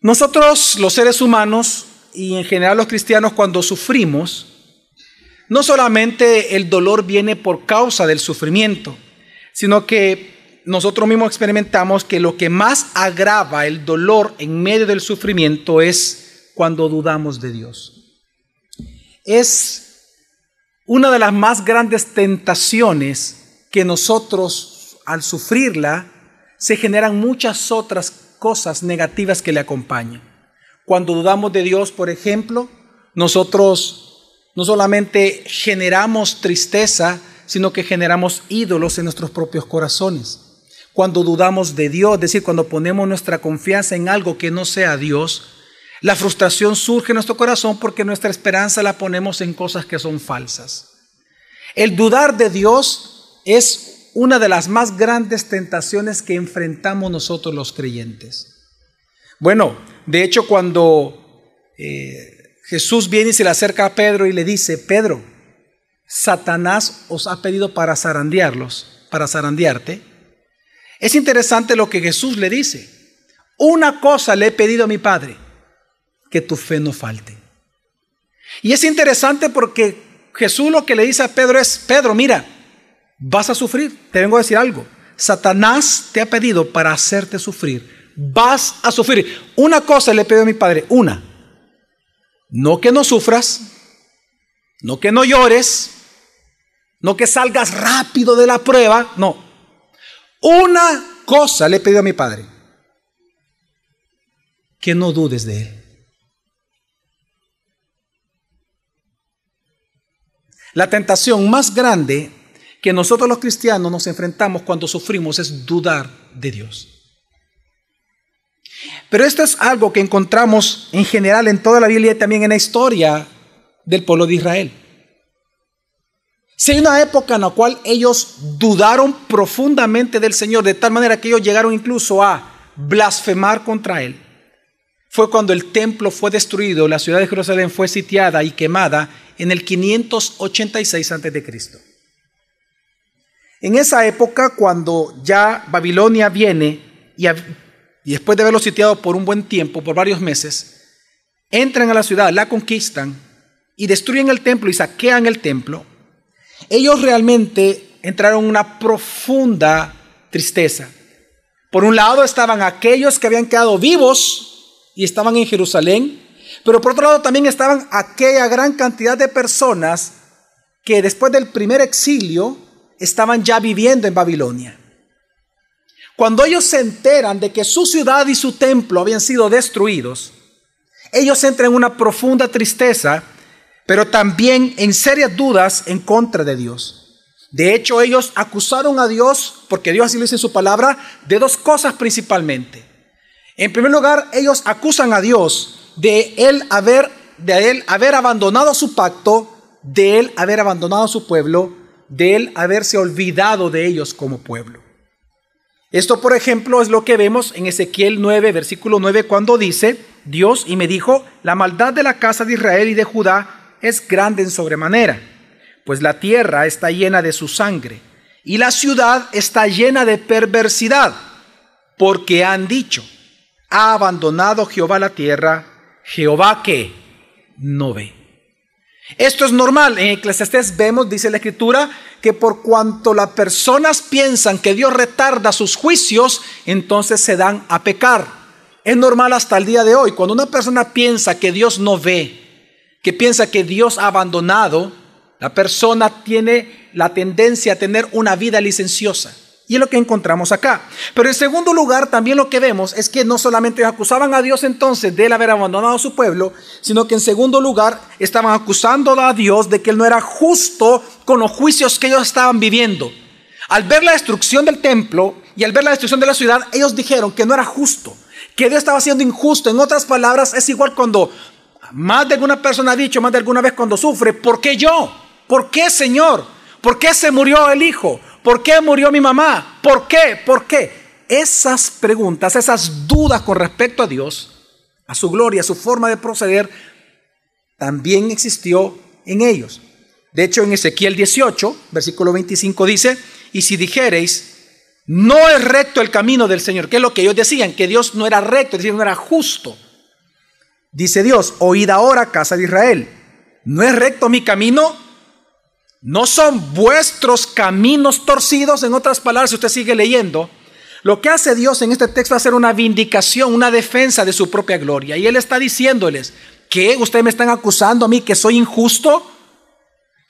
Nosotros, los seres humanos, y en general los cristianos, cuando sufrimos, no solamente el dolor viene por causa del sufrimiento, sino que nosotros mismos experimentamos que lo que más agrava el dolor en medio del sufrimiento es cuando dudamos de Dios. Es una de las más grandes tentaciones que nosotros al sufrirla se generan muchas otras cosas negativas que le acompañan. Cuando dudamos de Dios, por ejemplo, nosotros no solamente generamos tristeza, sino que generamos ídolos en nuestros propios corazones. Cuando dudamos de Dios, es decir, cuando ponemos nuestra confianza en algo que no sea Dios, la frustración surge en nuestro corazón porque nuestra esperanza la ponemos en cosas que son falsas. El dudar de Dios es una de las más grandes tentaciones que enfrentamos nosotros los creyentes. Bueno, de hecho cuando eh, Jesús viene y se le acerca a Pedro y le dice, Pedro, Satanás os ha pedido para zarandearlos, para zarandearte. Es interesante lo que Jesús le dice. Una cosa le he pedido a mi Padre, que tu fe no falte. Y es interesante porque Jesús lo que le dice a Pedro es, Pedro, mira, vas a sufrir, te vengo a decir algo. Satanás te ha pedido para hacerte sufrir. Vas a sufrir. Una cosa le he pedido a mi Padre, una, no que no sufras, no que no llores, no que salgas rápido de la prueba, no. Una cosa le he a mi Padre, que no dudes de Él. La tentación más grande que nosotros los cristianos nos enfrentamos cuando sufrimos es dudar de Dios. Pero esto es algo que encontramos en general en toda la Biblia y también en la historia del pueblo de Israel. Si hay una época en la cual ellos dudaron profundamente del Señor, de tal manera que ellos llegaron incluso a blasfemar contra Él, fue cuando el templo fue destruido, la ciudad de Jerusalén fue sitiada y quemada en el 586 a.C. En esa época, cuando ya Babilonia viene y después de haberlo sitiado por un buen tiempo, por varios meses, entran a la ciudad, la conquistan y destruyen el templo y saquean el templo, ellos realmente entraron en una profunda tristeza. Por un lado estaban aquellos que habían quedado vivos y estaban en Jerusalén, pero por otro lado también estaban aquella gran cantidad de personas que después del primer exilio estaban ya viviendo en Babilonia. Cuando ellos se enteran de que su ciudad y su templo habían sido destruidos, ellos entran en una profunda tristeza, pero también en serias dudas en contra de Dios. De hecho, ellos acusaron a Dios, porque Dios así lo dice en su palabra, de dos cosas principalmente. En primer lugar, ellos acusan a Dios de él haber, de él haber abandonado su pacto, de él haber abandonado su pueblo, de él haberse olvidado de ellos como pueblo. Esto, por ejemplo, es lo que vemos en Ezequiel 9, versículo 9, cuando dice, Dios y me dijo, la maldad de la casa de Israel y de Judá es grande en sobremanera, pues la tierra está llena de su sangre y la ciudad está llena de perversidad, porque han dicho, ha abandonado Jehová la tierra, Jehová que no ve. Esto es normal. En Eclesiastés vemos, dice la escritura, que por cuanto las personas piensan que Dios retarda sus juicios, entonces se dan a pecar. Es normal hasta el día de hoy. Cuando una persona piensa que Dios no ve, que piensa que Dios ha abandonado, la persona tiene la tendencia a tener una vida licenciosa. Y es lo que encontramos acá. Pero en segundo lugar, también lo que vemos es que no solamente acusaban a Dios entonces de él haber abandonado a su pueblo, sino que en segundo lugar estaban acusando a Dios de que él no era justo con los juicios que ellos estaban viviendo. Al ver la destrucción del templo y al ver la destrucción de la ciudad, ellos dijeron que no era justo, que Dios estaba siendo injusto. En otras palabras, es igual cuando más de alguna persona ha dicho, más de alguna vez cuando sufre, ¿por qué yo? ¿Por qué Señor? ¿Por qué se murió el hijo? ¿Por qué murió mi mamá? ¿Por qué? ¿Por qué? Esas preguntas, esas dudas con respecto a Dios, a su gloria, a su forma de proceder, también existió en ellos. De hecho, en Ezequiel 18, versículo 25 dice, y si dijereis, no es recto el camino del Señor, que es lo que ellos decían, que Dios no era recto, es decir, no era justo. Dice Dios, oíd ahora, casa de Israel, ¿no es recto mi camino? ¿No son vuestros caminos torcidos? En otras palabras, si usted sigue leyendo, lo que hace Dios en este texto es hacer una vindicación, una defensa de su propia gloria. Y Él está diciéndoles, ¿qué? ¿Ustedes me están acusando a mí que soy injusto?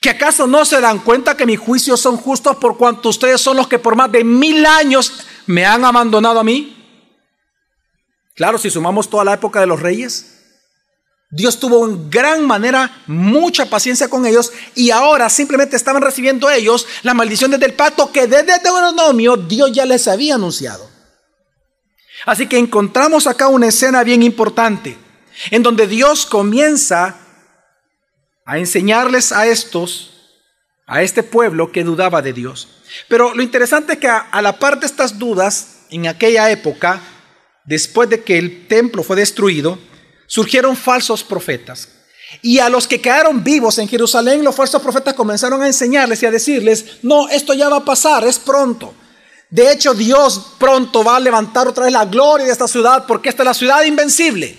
¿Que acaso no se dan cuenta que mis juicios son justos por cuanto ustedes son los que por más de mil años me han abandonado a mí? Claro, si sumamos toda la época de los reyes, Dios tuvo en gran manera mucha paciencia con ellos y ahora simplemente estaban recibiendo ellos las maldiciones del pacto que desde Deuteronomio Dios ya les había anunciado. Así que encontramos acá una escena bien importante en donde Dios comienza a enseñarles a estos, a este pueblo que dudaba de Dios. Pero lo interesante es que a, a la par de estas dudas, en aquella época, después de que el templo fue destruido, surgieron falsos profetas. Y a los que quedaron vivos en Jerusalén, los falsos profetas comenzaron a enseñarles y a decirles, no, esto ya va a pasar, es pronto. De hecho, Dios pronto va a levantar otra vez la gloria de esta ciudad porque esta es la ciudad invencible.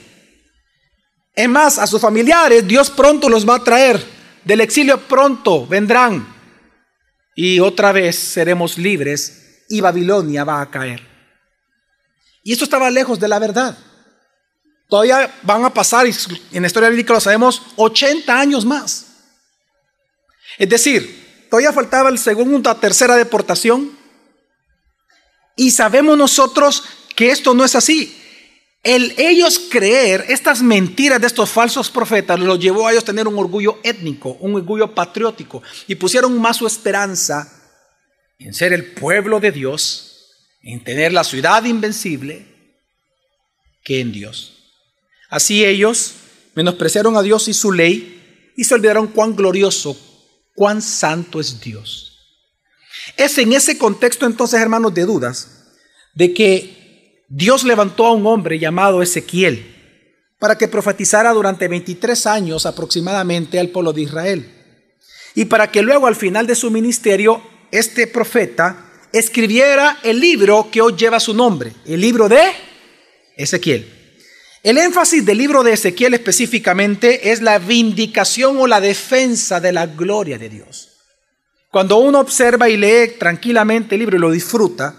Es más, a sus familiares Dios pronto los va a traer. Del exilio pronto vendrán. Y otra vez seremos libres y Babilonia va a caer. Y esto estaba lejos de la verdad. Todavía van a pasar, y en la historia bíblica lo sabemos, 80 años más. Es decir, todavía faltaba el segundo, tercera deportación. Y sabemos nosotros que esto no es así. El ellos creer estas mentiras de estos falsos profetas los llevó a ellos a tener un orgullo étnico, un orgullo patriótico, y pusieron más su esperanza en ser el pueblo de Dios, en tener la ciudad invencible, que en Dios. Así ellos menospreciaron a Dios y su ley y se olvidaron cuán glorioso, cuán santo es Dios. Es en ese contexto entonces, hermanos, de dudas, de que Dios levantó a un hombre llamado Ezequiel para que profetizara durante 23 años aproximadamente al pueblo de Israel. Y para que luego al final de su ministerio, este profeta escribiera el libro que hoy lleva su nombre, el libro de Ezequiel. El énfasis del libro de Ezequiel específicamente es la vindicación o la defensa de la gloria de Dios. Cuando uno observa y lee tranquilamente el libro y lo disfruta,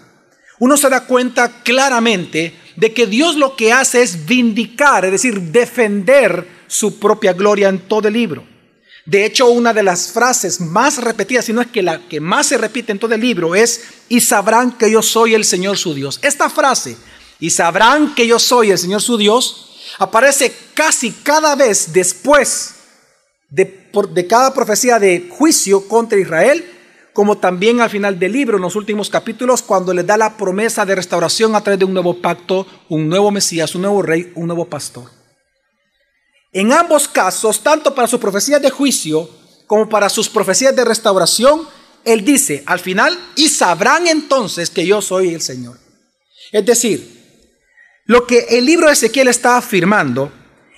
uno se da cuenta claramente de que Dios lo que hace es vindicar, es decir, defender su propia gloria en todo el libro. De hecho, una de las frases más repetidas, si no es que la que más se repite en todo el libro, es, y sabrán que yo soy el Señor su Dios. Esta frase y sabrán que yo soy el Señor su Dios, aparece casi cada vez después de, de, cada profecía de juicio contra Israel, como también al final del libro, en los últimos capítulos, cuando le da la promesa de restauración a través de un nuevo pacto, un nuevo Mesías, un nuevo rey, un nuevo pastor. En ambos casos, tanto para sus profecías de juicio como para sus profecías de restauración, él dice al final, y sabrán entonces que yo soy el Señor. Es decir, lo que el libro de Ezequiel está afirmando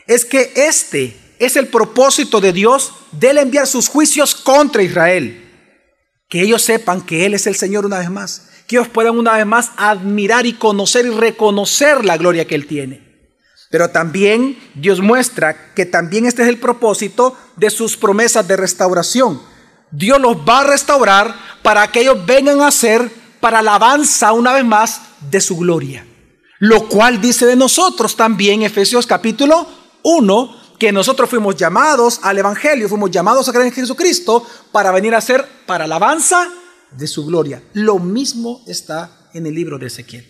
es que este es el propósito de Dios de enviar sus juicios contra Israel. Que ellos sepan que Él es el Señor una vez más. Que ellos puedan una vez más admirar y conocer y reconocer la gloria que Él tiene. Pero también Dios muestra que también este es el propósito de sus promesas de restauración. Dios los va a restaurar para que ellos vengan a ser para alabanza una vez más de su gloria. Lo cual dice de nosotros también Efesios capítulo 1, que nosotros fuimos llamados al Evangelio, fuimos llamados a creer en Jesucristo para venir a ser para alabanza de su gloria. Lo mismo está en el libro de Ezequiel.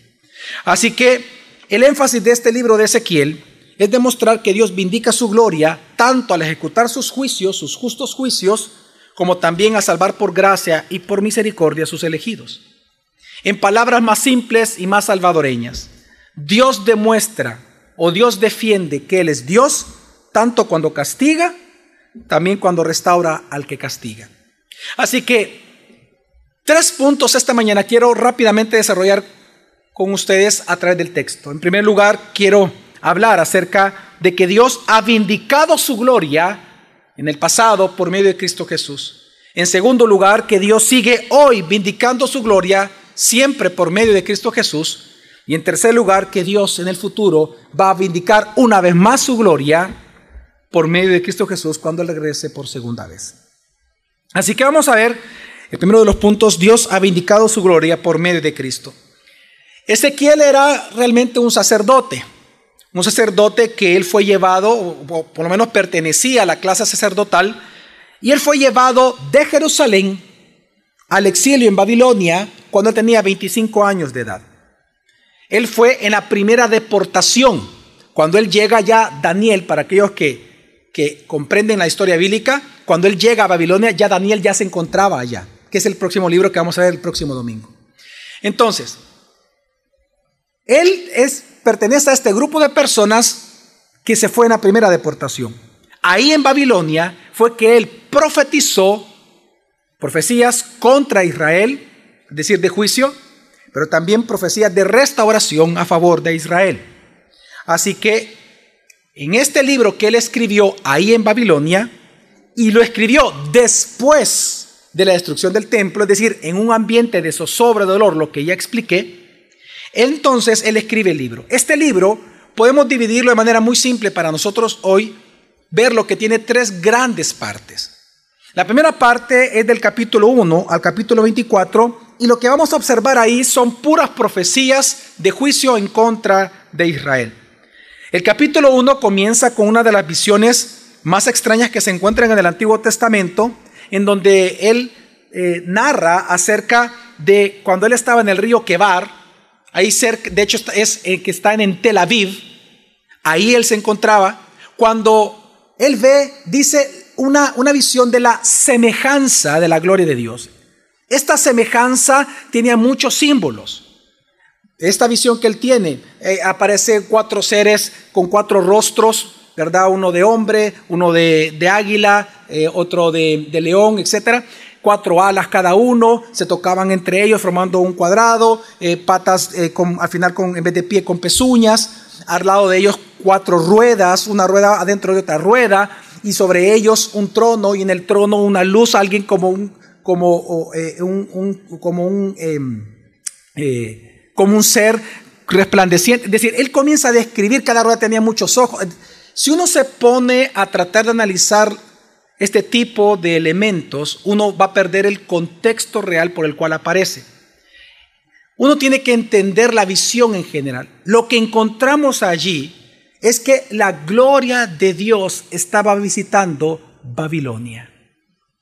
Así que el énfasis de este libro de Ezequiel es demostrar que Dios vindica su gloria tanto al ejecutar sus juicios, sus justos juicios, como también a salvar por gracia y por misericordia a sus elegidos. En palabras más simples y más salvadoreñas, Dios demuestra o Dios defiende que Él es Dios, tanto cuando castiga, también cuando restaura al que castiga. Así que tres puntos esta mañana quiero rápidamente desarrollar con ustedes a través del texto. En primer lugar, quiero hablar acerca de que Dios ha vindicado su gloria en el pasado por medio de Cristo Jesús. En segundo lugar, que Dios sigue hoy vindicando su gloria siempre por medio de Cristo Jesús. Y en tercer lugar, que Dios en el futuro va a vindicar una vez más su gloria por medio de Cristo Jesús cuando Él regrese por segunda vez. Así que vamos a ver el primero de los puntos, Dios ha vindicado su gloria por medio de Cristo. Ezequiel era realmente un sacerdote, un sacerdote que él fue llevado, o por lo menos pertenecía a la clase sacerdotal, y él fue llevado de Jerusalén al exilio en Babilonia cuando tenía 25 años de edad. Él fue en la primera deportación, cuando él llega ya Daniel, para aquellos que, que comprenden la historia bíblica, cuando él llega a Babilonia, ya Daniel ya se encontraba allá, que es el próximo libro que vamos a ver el próximo domingo. Entonces, él es, pertenece a este grupo de personas que se fue en la primera deportación. Ahí en Babilonia fue que él profetizó profecías contra Israel, es decir, de juicio, pero también profecías de restauración a favor de Israel. Así que en este libro que él escribió ahí en Babilonia, y lo escribió después de la destrucción del templo, es decir, en un ambiente de zozobra, dolor, lo que ya expliqué, entonces él escribe el libro. Este libro podemos dividirlo de manera muy simple para nosotros hoy, ver lo que tiene tres grandes partes. La primera parte es del capítulo 1 al capítulo 24 y lo que vamos a observar ahí son puras profecías de juicio en contra de Israel. El capítulo 1 comienza con una de las visiones más extrañas que se encuentran en el Antiguo Testamento, en donde él eh, narra acerca de cuando él estaba en el río Quebar, ahí cerca, de hecho es el que está en Tel Aviv, ahí él se encontraba, cuando él ve, dice, una, una visión de la semejanza de la gloria de Dios. Esta semejanza tenía muchos símbolos. Esta visión que él tiene, eh, aparece cuatro seres con cuatro rostros, ¿verdad? Uno de hombre, uno de, águila, eh, otro de, león, etcétera cuatro alas cada uno, se tocaban entre ellos formando un cuadrado, eh, patas eh, al final con, en vez de pie con pezuñas, al lado de ellos cuatro ruedas, una rueda adentro de otra rueda, y sobre ellos un trono, y en el trono una luz, alguien como un, como, eh, un, como un, em, como un ser resplandeciente. Es decir, él comienza a describir, cada rueda tenía muchos ojos. Si uno se pone a tratar de analizar este tipo de elementos, uno va a perder el contexto real por el cual aparece. Uno tiene que entender la visión en general. Lo que encontramos allí es que la gloria de Dios estaba visitando Babilonia.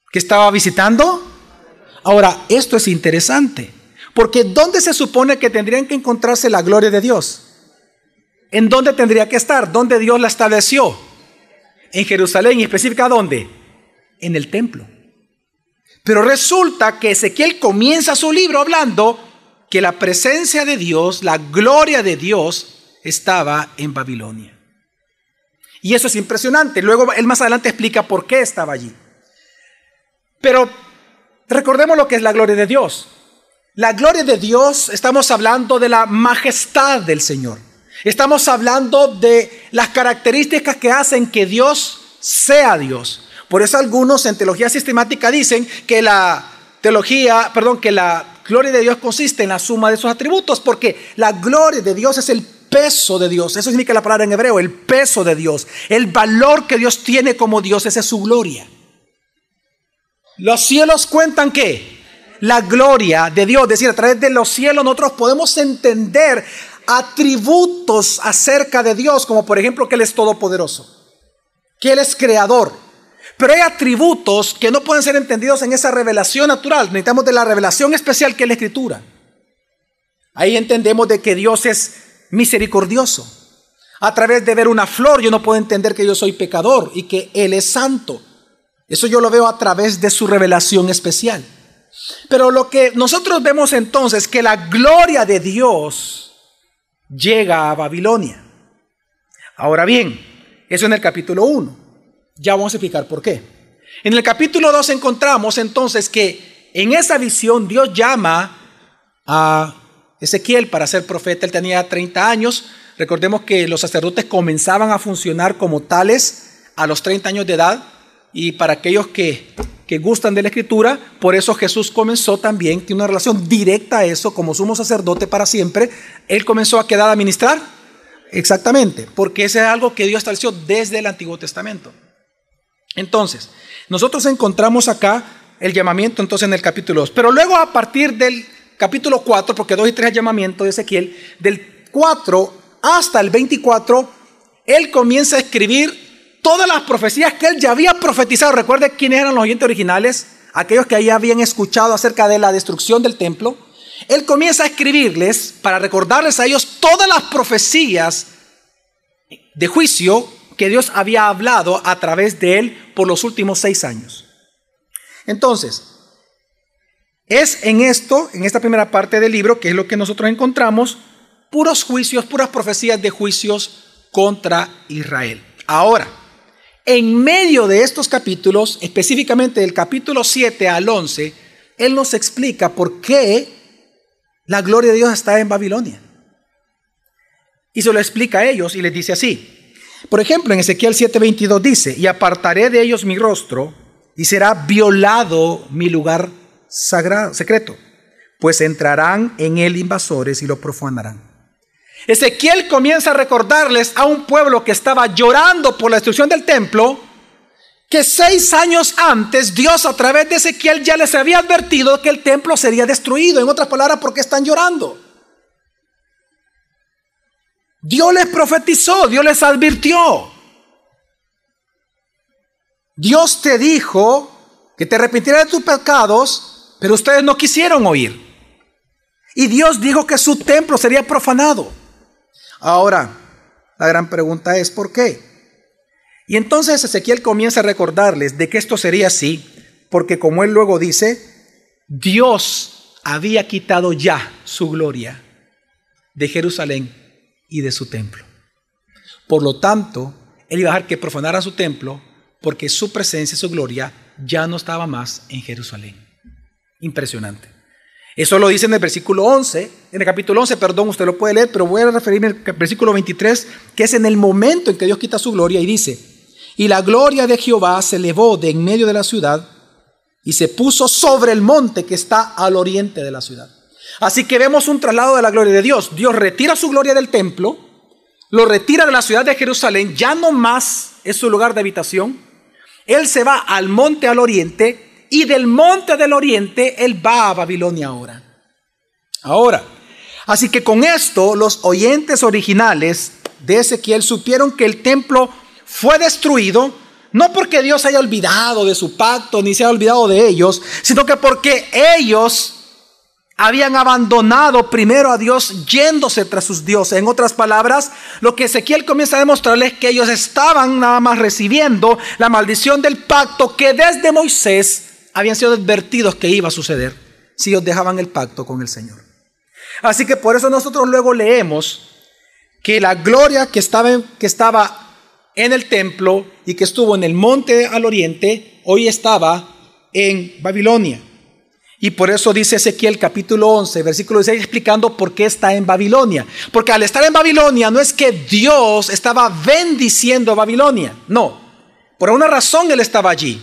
¿Qué estaba visitando? Ahora, esto es interesante, porque ¿dónde se supone que tendrían que encontrarse la gloria de Dios? ¿En dónde tendría que estar? ¿Dónde Dios la estableció? En Jerusalén, y específica dónde? en el templo. Pero resulta que Ezequiel comienza su libro hablando que la presencia de Dios, la gloria de Dios, estaba en Babilonia. Y eso es impresionante. Luego él más adelante explica por qué estaba allí. Pero recordemos lo que es la gloria de Dios. La gloria de Dios, estamos hablando de la majestad del Señor. Estamos hablando de las características que hacen que Dios sea Dios. Por eso algunos en teología sistemática dicen que la teología, perdón, que la gloria de Dios consiste en la suma de sus atributos, porque la gloria de Dios es el peso de Dios. Eso significa la palabra en hebreo, el peso de Dios. El valor que Dios tiene como Dios, esa es su gloria. Los cielos cuentan que la gloria de Dios, es decir, a través de los cielos nosotros podemos entender atributos acerca de Dios, como por ejemplo que Él es todopoderoso, que Él es creador, pero hay atributos que no pueden ser entendidos en esa revelación natural. Necesitamos de la revelación especial que es la escritura. Ahí entendemos de que Dios es misericordioso. A través de ver una flor yo no puedo entender que yo soy pecador y que Él es santo. Eso yo lo veo a través de su revelación especial. Pero lo que nosotros vemos entonces es que la gloria de Dios llega a Babilonia. Ahora bien, eso en el capítulo 1. Ya vamos a explicar por qué. En el capítulo 2 encontramos entonces que en esa visión Dios llama a Ezequiel para ser profeta. Él tenía 30 años. Recordemos que los sacerdotes comenzaban a funcionar como tales a los 30 años de edad. Y para aquellos que que gustan de la escritura, por eso Jesús comenzó también, tiene una relación directa a eso, como sumo sacerdote para siempre, él comenzó a quedar a ministrar. Exactamente, porque ese es algo que Dios estableció desde el Antiguo Testamento. Entonces, nosotros encontramos acá el llamamiento entonces en el capítulo 2, pero luego a partir del capítulo 4, porque 2 y 3 es el llamamiento de Ezequiel, del 4 hasta el 24, él comienza a escribir todas las profecías que él ya había profetizado. Recuerde quiénes eran los oyentes originales, aquellos que ahí habían escuchado acerca de la destrucción del templo. Él comienza a escribirles para recordarles a ellos todas las profecías de juicio que Dios había hablado a través de él por los últimos seis años. Entonces, es en esto, en esta primera parte del libro, que es lo que nosotros encontramos, puros juicios, puras profecías de juicios contra Israel. Ahora, en medio de estos capítulos, específicamente del capítulo 7 al 11, Él nos explica por qué la gloria de Dios está en Babilonia. Y se lo explica a ellos y les dice así. Por ejemplo, en Ezequiel 7:22 dice, y apartaré de ellos mi rostro y será violado mi lugar sagrado, secreto, pues entrarán en él invasores y lo profanarán. Ezequiel comienza a recordarles a un pueblo que estaba llorando por la destrucción del templo, que seis años antes Dios a través de Ezequiel ya les había advertido que el templo sería destruido. En otras palabras, ¿por qué están llorando? Dios les profetizó, Dios les advirtió. Dios te dijo que te arrepintieras de tus pecados, pero ustedes no quisieron oír. Y Dios dijo que su templo sería profanado. Ahora, la gran pregunta es ¿por qué? Y entonces Ezequiel comienza a recordarles de que esto sería así, porque como él luego dice, Dios había quitado ya su gloria de Jerusalén y de su templo. Por lo tanto, él iba a dejar que profanara su templo porque su presencia y su gloria ya no estaba más en Jerusalén. Impresionante. Eso lo dice en el versículo 11, en el capítulo 11, perdón, usted lo puede leer, pero voy a referirme al versículo 23, que es en el momento en que Dios quita su gloria y dice, y la gloria de Jehová se elevó de en medio de la ciudad y se puso sobre el monte que está al oriente de la ciudad. Así que vemos un traslado de la gloria de Dios. Dios retira su gloria del templo, lo retira de la ciudad de Jerusalén, ya no más es su lugar de habitación. Él se va al monte al oriente y del monte del oriente él va a Babilonia ahora. Ahora, así que con esto los oyentes originales de Ezequiel supieron que el templo fue destruido, no porque Dios haya olvidado de su pacto ni se haya olvidado de ellos, sino que porque ellos habían abandonado primero a Dios yéndose tras sus dioses. En otras palabras, lo que Ezequiel comienza a demostrarles es que ellos estaban nada más recibiendo la maldición del pacto que desde Moisés habían sido advertidos que iba a suceder si ellos dejaban el pacto con el Señor. Así que por eso nosotros luego leemos que la gloria que estaba, en, que estaba en el templo y que estuvo en el monte al oriente, hoy estaba en Babilonia. Y por eso dice Ezequiel capítulo 11, versículo 16, explicando por qué está en Babilonia. Porque al estar en Babilonia no es que Dios estaba bendiciendo Babilonia, no. Por una razón Él estaba allí.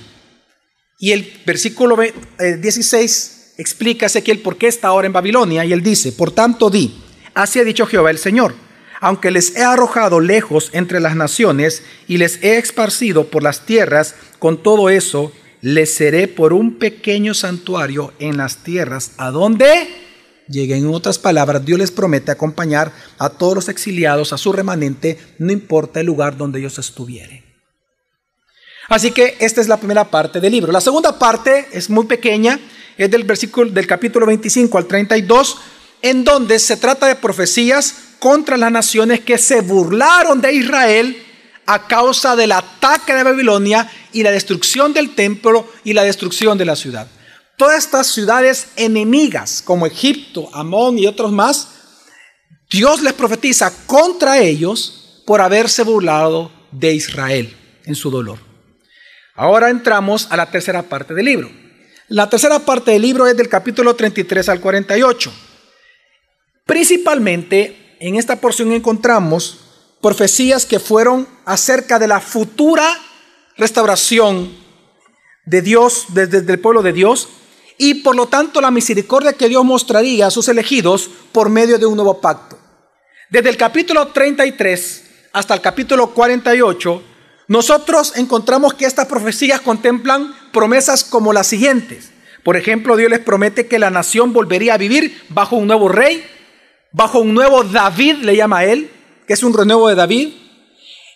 Y el versículo 16 eh, explica Ezequiel por qué está ahora en Babilonia. Y él dice, por tanto di, así ha dicho Jehová el Señor, aunque les he arrojado lejos entre las naciones y les he esparcido por las tierras, con todo eso les seré por un pequeño santuario en las tierras, a donde lleguen. En otras palabras, Dios les promete acompañar a todos los exiliados, a su remanente, no importa el lugar donde ellos estuvieren. Así que esta es la primera parte del libro. La segunda parte es muy pequeña, es del versículo del capítulo 25 al 32, en donde se trata de profecías contra las naciones que se burlaron de Israel a causa del ataque de Babilonia y la destrucción del templo y la destrucción de la ciudad. Todas estas ciudades enemigas, como Egipto, Amón y otros más, Dios les profetiza contra ellos por haberse burlado de Israel en su dolor. Ahora entramos a la tercera parte del libro. La tercera parte del libro es del capítulo 33 al 48. Principalmente en esta porción encontramos profecías que fueron acerca de la futura restauración de Dios, desde el pueblo de Dios, y por lo tanto la misericordia que Dios mostraría a sus elegidos por medio de un nuevo pacto. Desde el capítulo 33 hasta el capítulo 48, nosotros encontramos que estas profecías contemplan promesas como las siguientes. Por ejemplo, Dios les promete que la nación volvería a vivir bajo un nuevo rey, bajo un nuevo David, le llama a él, que es un renuevo de David.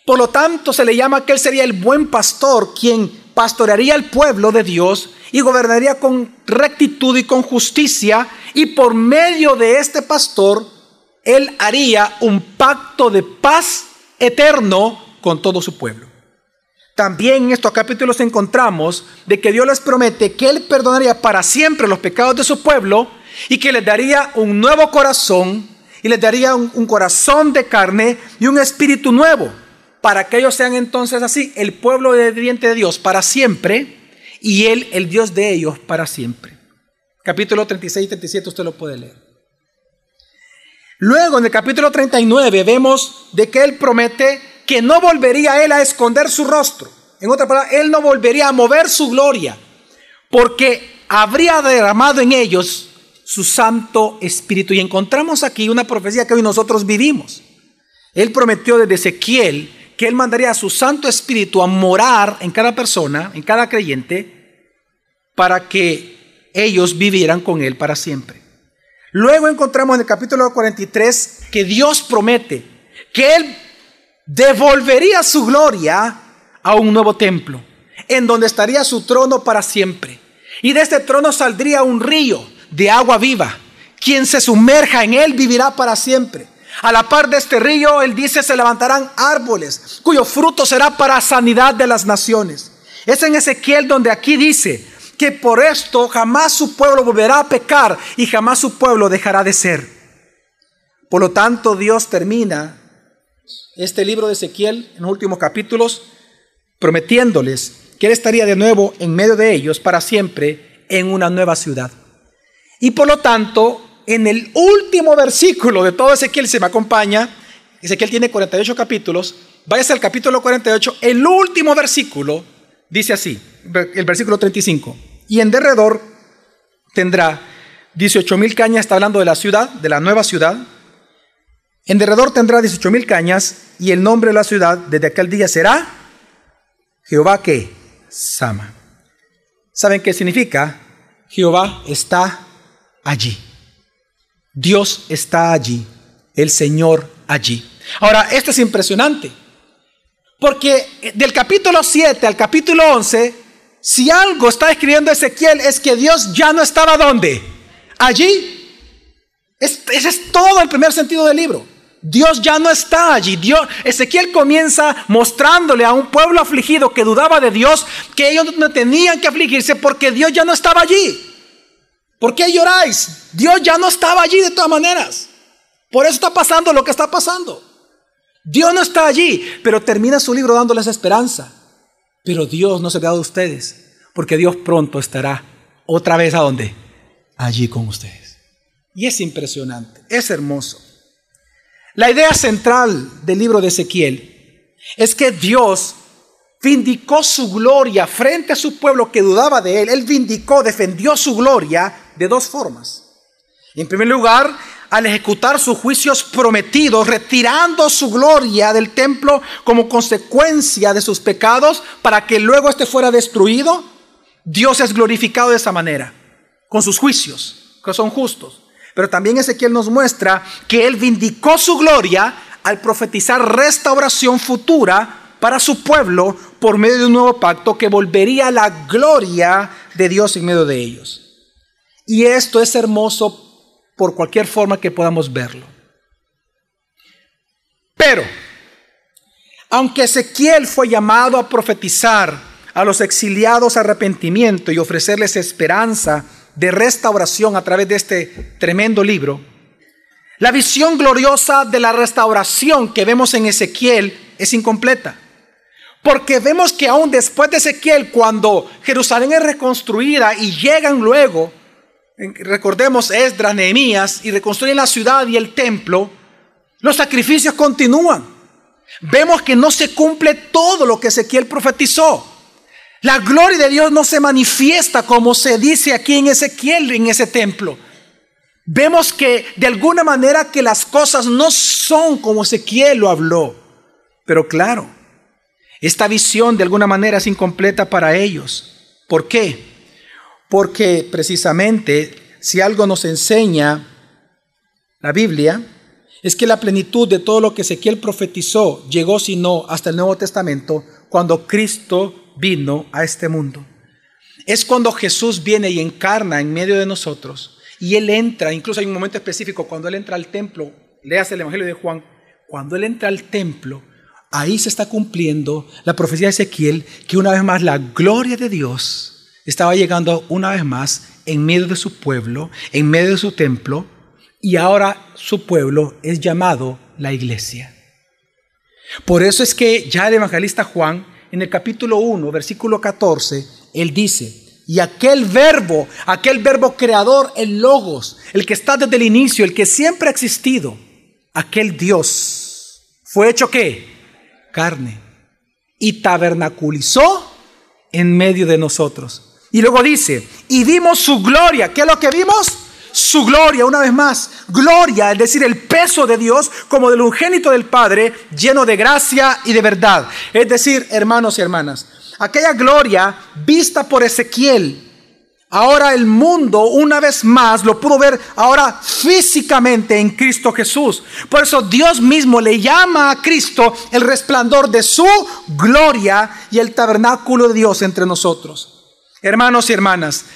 Por lo tanto, se le llama que él sería el buen pastor, quien pastorearía al pueblo de Dios y gobernaría con rectitud y con justicia. Y por medio de este pastor, él haría un pacto de paz eterno con todo su pueblo. También en estos capítulos encontramos de que Dios les promete que Él perdonaría para siempre los pecados de su pueblo y que les daría un nuevo corazón y les daría un, corazón de carne y un espíritu nuevo para que ellos sean entonces así el pueblo de de Dios para siempre y Él el Dios de ellos para siempre. Capítulo 36 y 37 usted lo puede leer. Luego en el capítulo 39 vemos de que Él promete que no volvería él a esconder su rostro. En otra palabra, él no volvería a mover su gloria, porque habría derramado en ellos su Santo Espíritu. Y encontramos aquí una profecía que hoy nosotros vivimos. Él prometió desde Ezequiel que él mandaría a su Santo Espíritu a morar en cada persona, en cada creyente, para que ellos vivieran con él para siempre. Luego encontramos en el capítulo 43 que Dios promete que él devolvería su gloria a un nuevo templo, en donde estaría su trono para siempre. Y de este trono saldría un río de agua viva. Quien se sumerja en él vivirá para siempre. A la par de este río, él dice, se levantarán árboles, cuyo fruto será para sanidad de las naciones. Es en Ezequiel donde aquí dice que por esto jamás su pueblo volverá a pecar y jamás su pueblo dejará de ser. Por lo tanto, Dios termina este libro de Ezequiel en los últimos capítulos, prometiéndoles que Él estaría de nuevo en medio de ellos para siempre en una nueva ciudad. Y por lo tanto, en el último versículo de todo Ezequiel, se me acompaña, Ezequiel tiene 48 capítulos, váyase al capítulo 48, el último versículo dice así, el versículo 35, y en derredor tendrá 18 mil cañas, está hablando de la ciudad, de la nueva ciudad, en derredor tendrá 18 mil cañas y el nombre de la ciudad desde aquel día será Jehová que Sama. ¿Saben qué significa? Jehová está allí. Dios está allí. El Señor allí. Ahora, esto es impresionante. Porque del capítulo 7 al capítulo 11, si algo está escribiendo Ezequiel es que Dios ya no estaba donde? Allí. ese es todo el primer sentido del libro. Dios ya no está allí. Dios, Ezequiel comienza mostrándole a un pueblo afligido que dudaba de Dios que ellos no tenían que afligirse porque Dios ya no estaba allí. ¿Por qué lloráis? Dios ya no estaba allí de todas maneras. Por eso está pasando lo que está pasando. Dios no está allí, pero termina su libro dándoles esperanza. Pero Dios no se ha dado a ustedes, porque Dios pronto estará otra vez a? Allí con ustedes. Y es impresionante, es hermoso. La idea central del libro de Ezequiel es que Dios vindicó su gloria frente a su pueblo que dudaba de él. Él vindicó, defendió su gloria de dos formas. En primer lugar, al ejecutar sus juicios prometidos, retirando su gloria del templo como consecuencia de sus pecados para que luego éste fuera destruido, Dios es glorificado de esa manera, con sus juicios, que son justos. Pero también Ezequiel nos muestra que él vindicó su gloria al profetizar restauración futura para su pueblo por medio de un nuevo pacto que volvería la gloria de Dios en medio de ellos. Y esto es hermoso por cualquier forma que podamos verlo. Pero, aunque Ezequiel fue llamado a profetizar a los exiliados arrepentimiento y ofrecerles esperanza de restauración a través de este tremendo libro, la visión gloriosa de la restauración que vemos en Ezequiel es incompleta. Porque vemos que aún después de Ezequiel, cuando Jerusalén es reconstruida y llegan luego, recordemos Esdras, Nehemías, y reconstruyen la ciudad y el templo, los sacrificios continúan. Vemos que no se cumple todo lo que Ezequiel profetizó. La gloria de Dios no se manifiesta como se dice aquí en Ezequiel, en ese templo. Vemos que de alguna manera que las cosas no son como Ezequiel lo habló. Pero claro, esta visión de alguna manera es incompleta para ellos. ¿Por qué? Porque precisamente si algo nos enseña la Biblia, es que la plenitud de todo lo que Ezequiel profetizó llegó, si no, hasta el Nuevo Testamento, cuando Cristo vino a este mundo. Es cuando Jesús viene y encarna en medio de nosotros. Y Él entra, incluso hay un momento específico, cuando Él entra al templo, leas el Evangelio de Juan, cuando Él entra al templo, ahí se está cumpliendo la profecía de Ezequiel, que una vez más la gloria de Dios estaba llegando una vez más en medio de su pueblo, en medio de su templo, y ahora su pueblo es llamado la iglesia. Por eso es que ya el evangelista Juan, en el capítulo 1, versículo 14, él dice, y aquel verbo, aquel verbo creador, el logos, el que está desde el inicio, el que siempre ha existido, aquel Dios, fue hecho qué? Carne. Y tabernaculizó en medio de nosotros. Y luego dice, y vimos su gloria. ¿Qué es lo que vimos? Su gloria, una vez más, gloria, es decir, el peso de Dios como del ungénito del Padre, lleno de gracia y de verdad. Es decir, hermanos y hermanas, aquella gloria vista por Ezequiel, ahora el mundo una vez más lo pudo ver ahora físicamente en Cristo Jesús. Por eso Dios mismo le llama a Cristo el resplandor de su gloria y el tabernáculo de Dios entre nosotros. Hermanos y hermanas,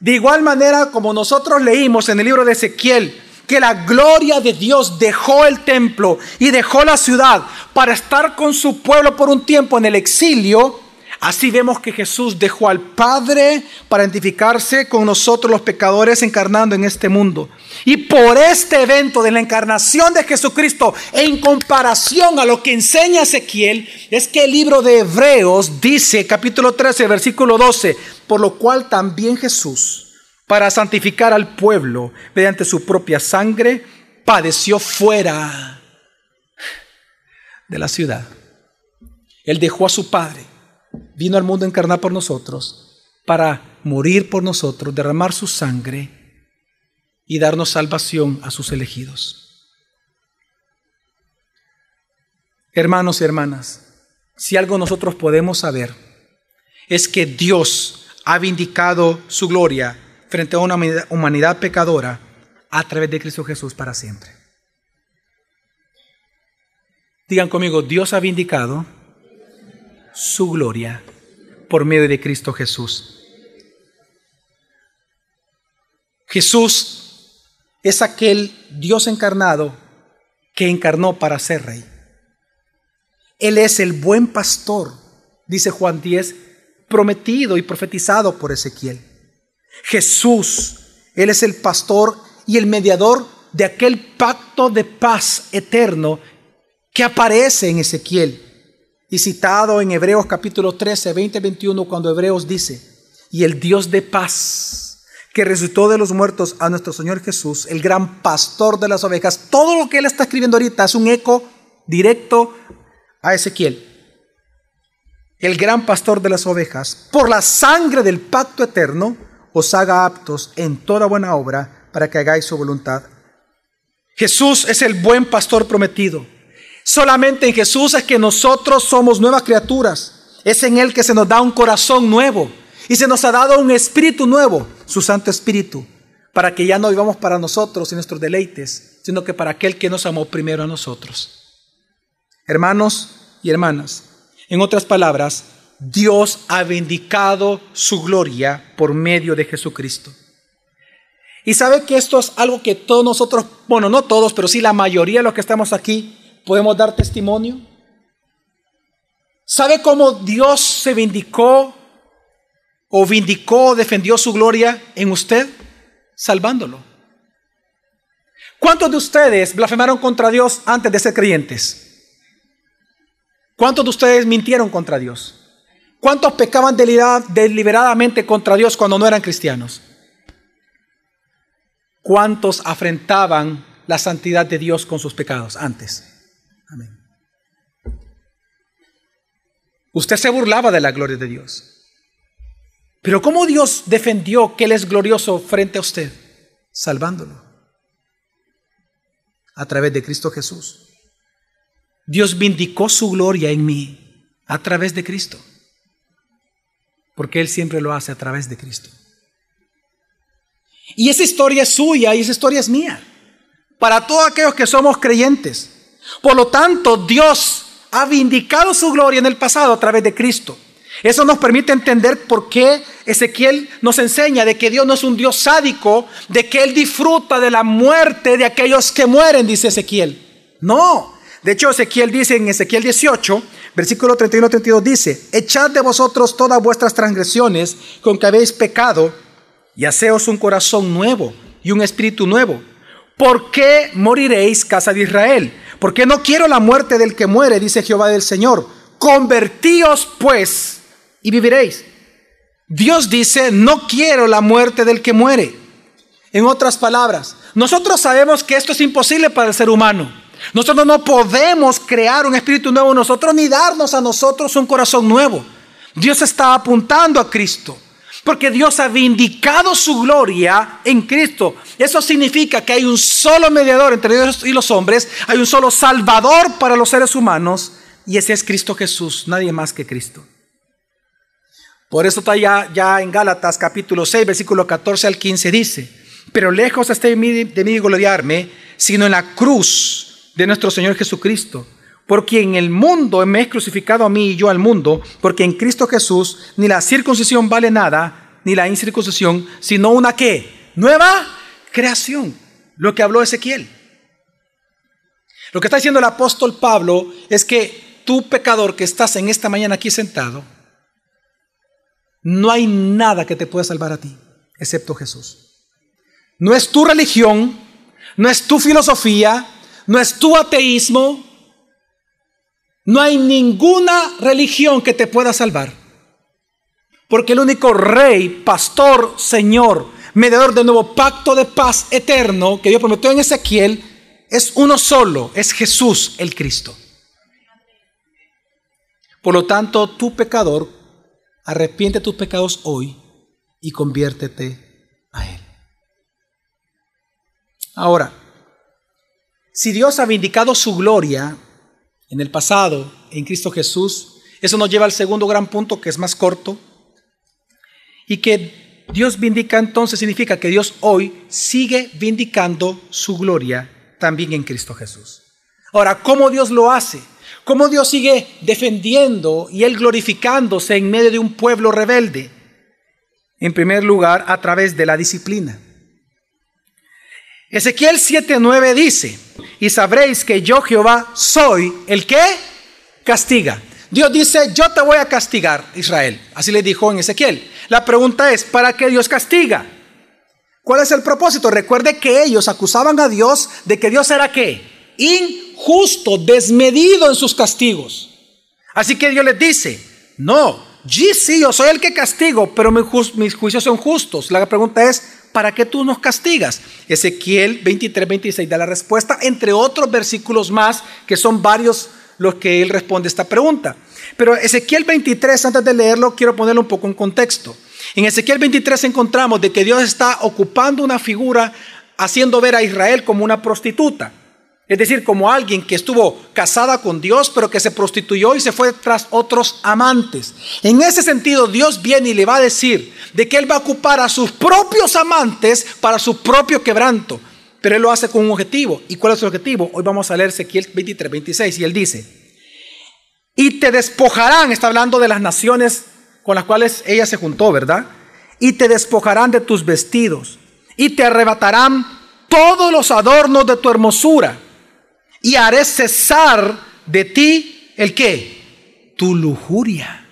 de igual manera como nosotros leímos en el libro de Ezequiel, que la gloria de Dios dejó el templo y dejó la ciudad para estar con su pueblo por un tiempo en el exilio, así vemos que Jesús dejó al Padre para identificarse con nosotros los pecadores encarnando en este mundo. Y por este evento de la encarnación de Jesucristo, en comparación a lo que enseña Ezequiel, es que el libro de Hebreos dice, capítulo 13, versículo 12, por lo cual también Jesús, para santificar al pueblo mediante su propia sangre, padeció fuera de la ciudad. Él dejó a su Padre, vino al mundo a encarnar por nosotros, para morir por nosotros, derramar su sangre y darnos salvación a sus elegidos. Hermanos y hermanas, si algo nosotros podemos saber es que Dios ha vindicado su gloria frente a una humanidad pecadora a través de Cristo Jesús para siempre. Digan conmigo, Dios ha vindicado su gloria por medio de Cristo Jesús. Jesús es aquel Dios encarnado que encarnó para ser rey. Él es el buen pastor, dice Juan 10, prometido y profetizado por Ezequiel. Jesús, Él es el pastor y el mediador de aquel pacto de paz eterno que aparece en Ezequiel y citado en Hebreos capítulo 13, 20, 21, cuando Hebreos dice, y el Dios de paz que resucitó de los muertos a nuestro Señor Jesús, el gran pastor de las ovejas, todo lo que él está escribiendo ahorita es un eco directo a Ezequiel el gran pastor de las ovejas, por la sangre del pacto eterno, os haga aptos en toda buena obra para que hagáis su voluntad. Jesús es el buen pastor prometido. Solamente en Jesús es que nosotros somos nuevas criaturas. Es en Él que se nos da un corazón nuevo y se nos ha dado un espíritu nuevo, su Santo Espíritu, para que ya no vivamos para nosotros y nuestros deleites, sino que para aquel que nos amó primero a nosotros. Hermanos y hermanas, en otras palabras, Dios ha vindicado su gloria por medio de Jesucristo. Y sabe que esto es algo que todos nosotros, bueno, no todos, pero sí la mayoría de los que estamos aquí, podemos dar testimonio. ¿Sabe cómo Dios se vindicó o vindicó, defendió su gloria en usted? Salvándolo. ¿Cuántos de ustedes blasfemaron contra Dios antes de ser creyentes? ¿Cuántos de ustedes mintieron contra Dios? ¿Cuántos pecaban deliberadamente contra Dios cuando no eran cristianos? ¿Cuántos afrentaban la santidad de Dios con sus pecados antes? Amén. Usted se burlaba de la gloria de Dios. Pero ¿cómo Dios defendió que Él es glorioso frente a usted? Salvándolo. A través de Cristo Jesús. Dios vindicó su gloria en mí a través de Cristo. Porque Él siempre lo hace a través de Cristo. Y esa historia es suya y esa historia es mía. Para todos aquellos que somos creyentes. Por lo tanto, Dios ha vindicado su gloria en el pasado a través de Cristo. Eso nos permite entender por qué Ezequiel nos enseña de que Dios no es un Dios sádico, de que Él disfruta de la muerte de aquellos que mueren, dice Ezequiel. No. De hecho, Ezequiel dice en Ezequiel 18, versículo 31-32, dice, echad de vosotros todas vuestras transgresiones con que habéis pecado y haceos un corazón nuevo y un espíritu nuevo. ¿Por qué moriréis, casa de Israel? Porque no quiero la muerte del que muere, dice Jehová del Señor. Convertíos pues y viviréis. Dios dice, no quiero la muerte del que muere. En otras palabras, nosotros sabemos que esto es imposible para el ser humano. Nosotros no podemos crear un espíritu nuevo en nosotros ni darnos a nosotros un corazón nuevo. Dios está apuntando a Cristo. Porque Dios ha vindicado su gloria en Cristo. Eso significa que hay un solo mediador entre Dios y los hombres, hay un solo salvador para los seres humanos, y ese es Cristo Jesús, nadie más que Cristo. Por eso está ya, ya en Gálatas capítulo 6, versículo 14 al 15 dice, pero lejos esté de mí, de mí gloriarme, sino en la cruz de nuestro Señor Jesucristo porque en el mundo me he crucificado a mí y yo al mundo, porque en Cristo Jesús ni la circuncisión vale nada, ni la incircuncisión, sino una qué? Nueva creación. Lo que habló Ezequiel. Lo que está diciendo el apóstol Pablo es que tú pecador que estás en esta mañana aquí sentado, no hay nada que te pueda salvar a ti, excepto Jesús. No es tu religión, no es tu filosofía, no es tu ateísmo, no hay ninguna religión que te pueda salvar. Porque el único rey, pastor, señor, mediador del nuevo pacto de paz eterno que Dios prometió en Ezequiel, es uno solo, es Jesús el Cristo. Por lo tanto, tu pecador, arrepiente tus pecados hoy y conviértete a Él. Ahora, si Dios ha vindicado su gloria en el pasado, en Cristo Jesús. Eso nos lleva al segundo gran punto, que es más corto. Y que Dios vindica entonces significa que Dios hoy sigue vindicando su gloria también en Cristo Jesús. Ahora, ¿cómo Dios lo hace? ¿Cómo Dios sigue defendiendo y Él glorificándose en medio de un pueblo rebelde? En primer lugar, a través de la disciplina. Ezequiel 7:9 dice, y sabréis que yo Jehová soy el que castiga. Dios dice, yo te voy a castigar, Israel. Así le dijo en Ezequiel. La pregunta es, ¿para qué Dios castiga? ¿Cuál es el propósito? Recuerde que ellos acusaban a Dios de que Dios era qué? Injusto, desmedido en sus castigos. Así que Dios les dice, no, sí, yo soy el que castigo, pero mis juicios son justos. La pregunta es, ¿para qué tú nos castigas? Ezequiel 23, 26 da la respuesta, entre otros versículos más, que son varios los que él responde esta pregunta. Pero Ezequiel 23, antes de leerlo, quiero ponerlo un poco en contexto. En Ezequiel 23 encontramos de que Dios está ocupando una figura haciendo ver a Israel como una prostituta. Es decir, como alguien que estuvo casada con Dios, pero que se prostituyó y se fue tras otros amantes. En ese sentido, Dios viene y le va a decir de que Él va a ocupar a sus propios amantes para su propio quebranto. Pero Él lo hace con un objetivo. ¿Y cuál es su objetivo? Hoy vamos a leer Ezequiel 23, 26 y Él dice, y te despojarán, está hablando de las naciones con las cuales ella se juntó, ¿verdad? Y te despojarán de tus vestidos y te arrebatarán todos los adornos de tu hermosura y haré cesar de ti el qué? Tu lujuria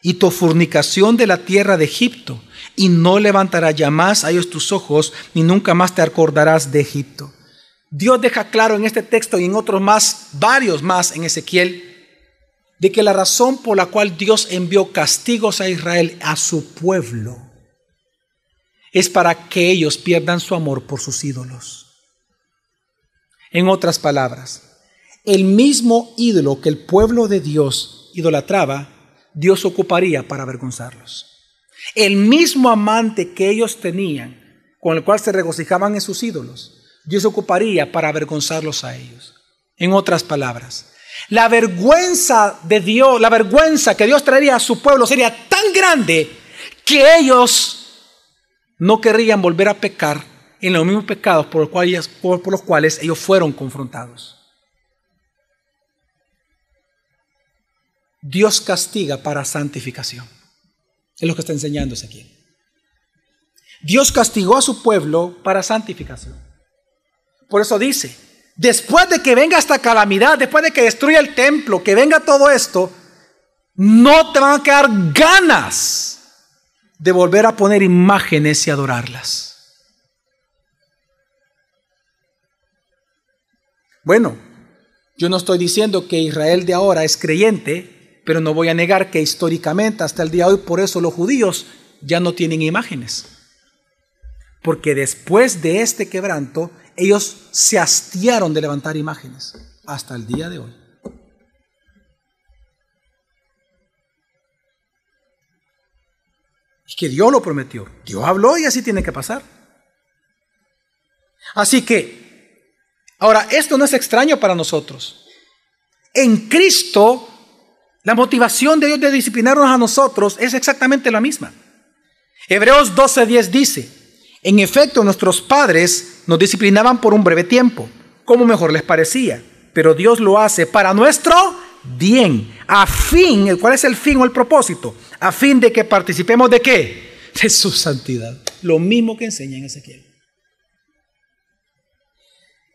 y tu fornicación de la tierra de Egipto, y no levantarás ya más a ellos tus ojos, ni nunca más te acordarás de Egipto. Dios deja claro en este texto y en otros más, varios más en Ezequiel, de que la razón por la cual Dios envió castigos a Israel, a su pueblo, es para que ellos pierdan su amor por sus ídolos. En otras palabras, el mismo ídolo que el pueblo de Dios idolatraba, Dios ocuparía para avergonzarlos. El mismo amante que ellos tenían, con el cual se regocijaban en sus ídolos, Dios ocuparía para avergonzarlos a ellos. En otras palabras, la vergüenza de Dios, la vergüenza que Dios traería a su pueblo sería tan grande que ellos no querrían volver a pecar en los mismos pecados por los cuales, ellos fueron confrontados. Dios castiga para santificación. Es lo que está enseñando aquí. Dios castigó a su pueblo para santificación. Por eso dice, después de que venga esta calamidad, después de que destruya el templo, que venga todo esto, no te van a quedar ganas de volver a poner imágenes y adorarlas. Bueno, yo no estoy diciendo que Israel de ahora es creyente, pero no voy a negar que históricamente hasta el día de hoy por eso los judíos ya no tienen imágenes. Porque después de este quebranto, ellos se hastiaron de levantar imágenes hasta el día de hoy. Y que Dios lo prometió. Dios habló y así tiene que pasar. Así que Ahora, esto no es extraño para nosotros. En Cristo, la motivación de Dios de disciplinarnos a nosotros es exactamente la misma. Hebreos 12:10 dice, en efecto nuestros padres nos disciplinaban por un breve tiempo, como mejor les parecía, pero Dios lo hace para nuestro bien, a fin, ¿cuál es el fin o el propósito? A fin de que participemos de qué? De su santidad. Lo mismo que enseña en Ezequiel.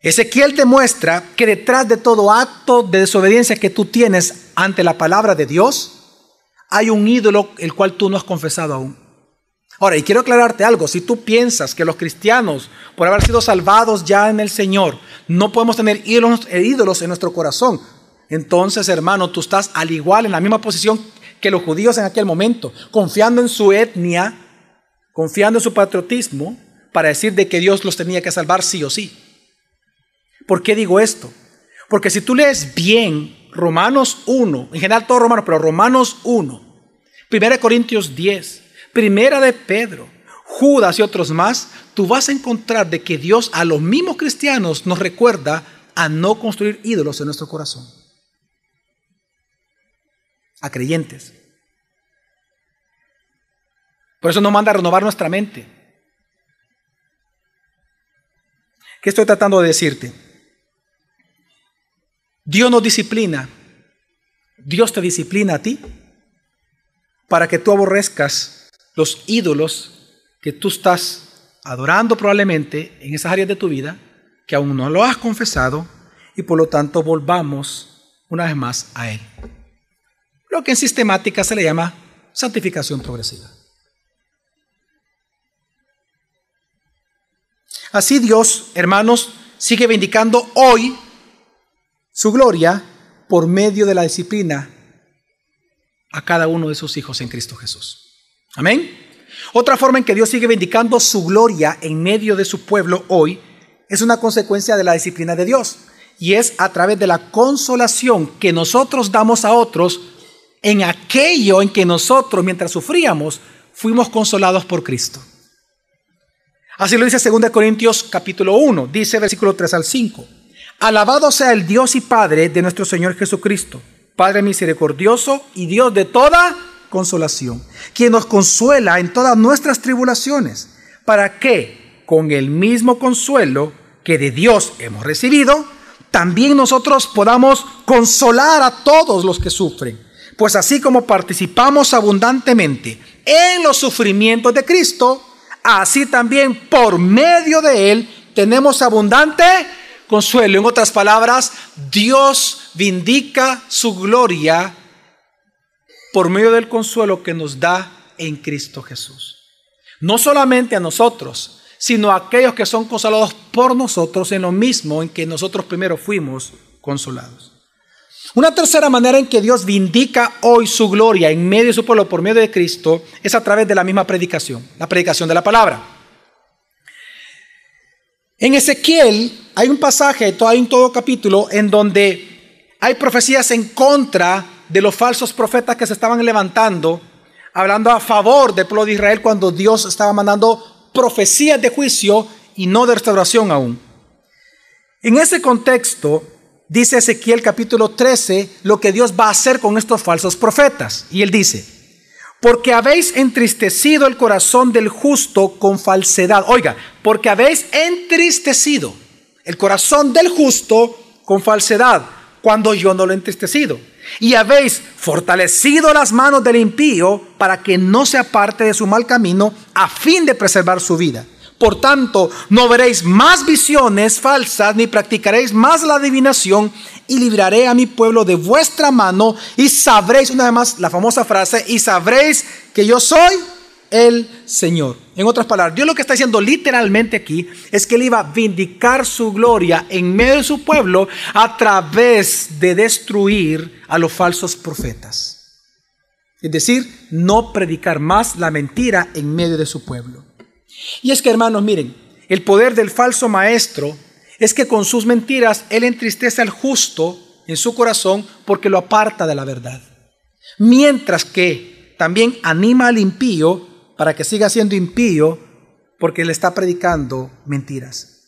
Ezequiel te muestra que detrás de todo acto de desobediencia que tú tienes ante la palabra de Dios, hay un ídolo el cual tú no has confesado aún. Ahora, y quiero aclararte algo, si tú piensas que los cristianos, por haber sido salvados ya en el Señor, no podemos tener ídolos, eh, ídolos en nuestro corazón, entonces hermano, tú estás al igual en la misma posición que los judíos en aquel momento, confiando en su etnia, confiando en su patriotismo, para decir de que Dios los tenía que salvar sí o sí. ¿Por qué digo esto? Porque si tú lees bien Romanos 1, en general todo Romanos, pero Romanos 1, 1 Corintios 10, Primera de Pedro, Judas y otros más, tú vas a encontrar de que Dios a los mismos cristianos nos recuerda a no construir ídolos en nuestro corazón. A creyentes. Por eso nos manda a renovar nuestra mente. ¿Qué estoy tratando de decirte? Dios nos disciplina. Dios te disciplina a ti para que tú aborrezcas los ídolos que tú estás adorando probablemente en esas áreas de tu vida que aún no lo has confesado y por lo tanto volvamos una vez más a Él. Lo que en sistemática se le llama santificación progresiva. Así Dios, hermanos, sigue vindicando hoy su gloria por medio de la disciplina a cada uno de sus hijos en Cristo Jesús. Amén. Otra forma en que Dios sigue vindicando su gloria en medio de su pueblo hoy es una consecuencia de la disciplina de Dios y es a través de la consolación que nosotros damos a otros en aquello en que nosotros mientras sufríamos fuimos consolados por Cristo. Así lo dice 2 Corintios capítulo 1, dice versículo 3 al 5. Alabado sea el Dios y Padre de nuestro Señor Jesucristo, Padre misericordioso y Dios de toda consolación, quien nos consuela en todas nuestras tribulaciones, para que, con el mismo consuelo que de Dios hemos recibido, también nosotros podamos consolar a todos los que sufren. Pues así como participamos abundantemente en los sufrimientos de Cristo, así también por medio de Él tenemos abundante consuelo. En otras palabras, Dios vindica su gloria por medio del consuelo que nos da en Cristo Jesús. No solamente a nosotros, sino a aquellos que son consolados por nosotros en lo mismo en que nosotros primero fuimos consolados. Una tercera manera en que Dios vindica hoy su gloria en medio de su pueblo por medio de Cristo es a través de la misma predicación, la predicación de la palabra. En Ezequiel hay un pasaje, hay en todo capítulo, en donde hay profecías en contra de los falsos profetas que se estaban levantando hablando a favor del pueblo de Israel cuando Dios estaba mandando profecías de juicio y no de restauración aún. En ese contexto, dice Ezequiel capítulo 13 lo que Dios va a hacer con estos falsos profetas. Y él dice, porque habéis entristecido el corazón del justo con falsedad. Oiga, porque habéis entristecido el corazón del justo con falsedad, cuando yo no lo he entristecido. Y habéis fortalecido las manos del impío para que no se aparte de su mal camino a fin de preservar su vida. Por tanto, no veréis más visiones falsas, ni practicaréis más la adivinación, y libraré a mi pueblo de vuestra mano, y sabréis, una vez más, la famosa frase, y sabréis que yo soy el Señor. En otras palabras, Dios lo que está diciendo literalmente aquí es que Él iba a vindicar su gloria en medio de su pueblo a través de destruir a los falsos profetas. Es decir, no predicar más la mentira en medio de su pueblo. Y es que, hermanos, miren, el poder del falso maestro es que con sus mentiras él entristece al justo en su corazón porque lo aparta de la verdad. Mientras que también anima al impío para que siga siendo impío porque le está predicando mentiras.